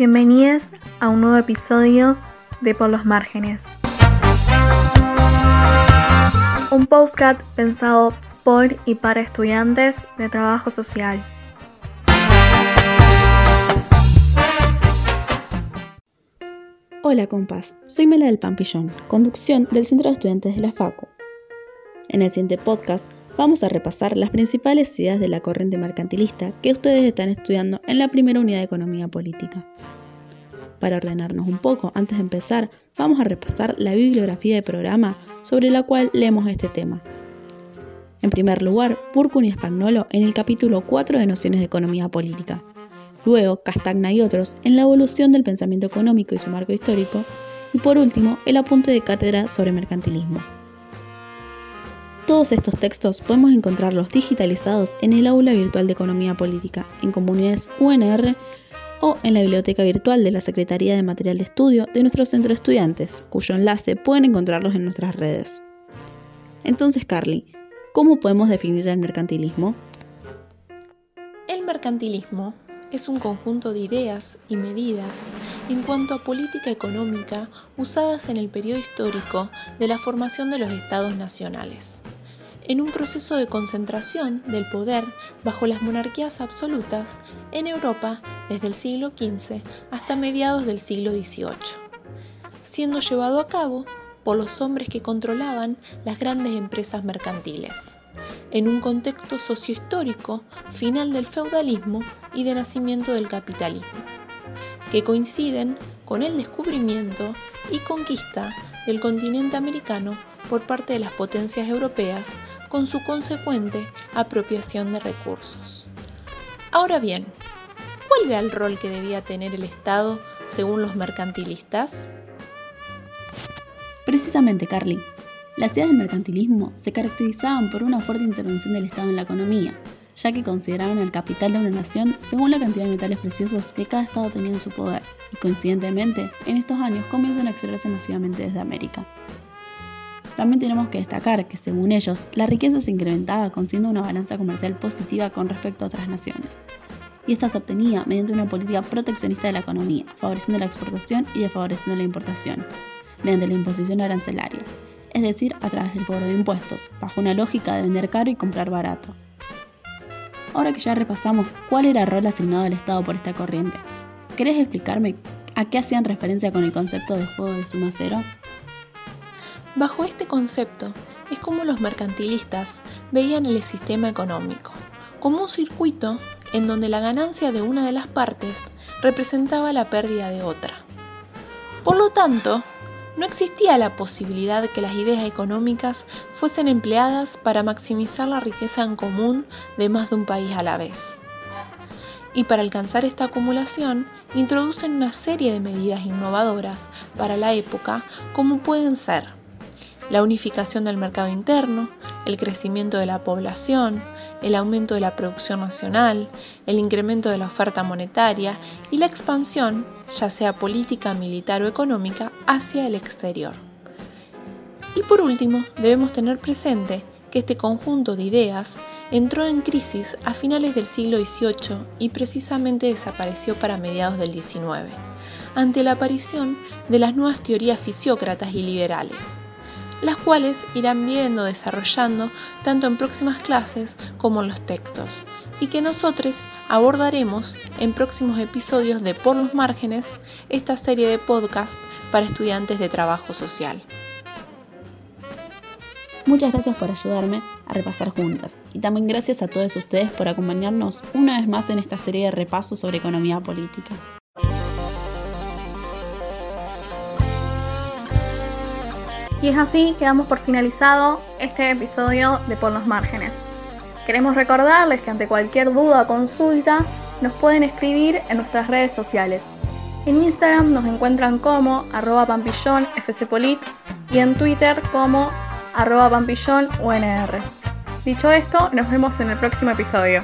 Bienvenidos a un nuevo episodio de Por los Márgenes. Un postcat pensado por y para estudiantes de trabajo social. Hola compas, soy Mela del Pampillón, conducción del Centro de Estudiantes de la FACU. En el siguiente podcast vamos a repasar las principales ideas de la corriente mercantilista que ustedes están estudiando en la primera unidad de Economía Política. Para ordenarnos un poco, antes de empezar, vamos a repasar la bibliografía de programa sobre la cual leemos este tema. En primer lugar, Burkun y Spagnolo en el capítulo 4 de Nociones de Economía Política, luego Castagna y otros en la evolución del pensamiento económico y su marco histórico, y por último el apunte de cátedra sobre mercantilismo. Todos estos textos podemos encontrarlos digitalizados en el aula virtual de Economía Política, en comunidades UNR o en la biblioteca virtual de la Secretaría de Material de Estudio de nuestro centro de estudiantes, cuyo enlace pueden encontrarlos en nuestras redes. Entonces, Carly, ¿cómo podemos definir el mercantilismo? El mercantilismo es un conjunto de ideas y medidas en cuanto a política económica usadas en el periodo histórico de la formación de los estados nacionales, en un proceso de concentración del poder bajo las monarquías absolutas en Europa desde el siglo XV hasta mediados del siglo XVIII, siendo llevado a cabo por los hombres que controlaban las grandes empresas mercantiles en un contexto sociohistórico final del feudalismo y de nacimiento del capitalismo, que coinciden con el descubrimiento y conquista del continente americano por parte de las potencias europeas con su consecuente apropiación de recursos. Ahora bien, ¿cuál era el rol que debía tener el Estado según los mercantilistas? Precisamente, Carly, las ideas del mercantilismo se caracterizaban por una fuerte intervención del Estado en la economía, ya que consideraban el capital de una nación según la cantidad de metales preciosos que cada Estado tenía en su poder, y coincidentemente, en estos años comienzan a extraerse masivamente desde América. También tenemos que destacar que, según ellos, la riqueza se incrementaba consiguiendo una balanza comercial positiva con respecto a otras naciones, y esta se obtenía mediante una política proteccionista de la economía, favoreciendo la exportación y desfavoreciendo la importación, mediante la imposición arancelaria, es decir, a través del cobro de impuestos, bajo una lógica de vender caro y comprar barato. Ahora que ya repasamos cuál era el rol asignado al Estado por esta corriente, ¿querés explicarme a qué hacían referencia con el concepto de juego de suma cero? Bajo este concepto es como los mercantilistas veían el sistema económico, como un circuito en donde la ganancia de una de las partes representaba la pérdida de otra. Por lo tanto, no existía la posibilidad que las ideas económicas fuesen empleadas para maximizar la riqueza en común de más de un país a la vez. Y para alcanzar esta acumulación, introducen una serie de medidas innovadoras para la época, como pueden ser la unificación del mercado interno, el crecimiento de la población, el aumento de la producción nacional, el incremento de la oferta monetaria y la expansión ya sea política, militar o económica, hacia el exterior. Y por último, debemos tener presente que este conjunto de ideas entró en crisis a finales del siglo XVIII y precisamente desapareció para mediados del XIX, ante la aparición de las nuevas teorías fisiócratas y liberales, las cuales irán viendo desarrollando tanto en próximas clases como en los textos, y que nosotros abordaremos en próximos episodios de Por los Márgenes, esta serie de podcast para estudiantes de trabajo social. Muchas gracias por ayudarme a repasar juntas y también gracias a todos ustedes por acompañarnos una vez más en esta serie de repasos sobre economía política. Y es así que damos por finalizado este episodio de Por los Márgenes. Queremos recordarles que ante cualquier duda o consulta nos pueden escribir en nuestras redes sociales. En Instagram nos encuentran como arroba pampillón fcpolit y en Twitter como arroba pampillón unr. Dicho esto, nos vemos en el próximo episodio.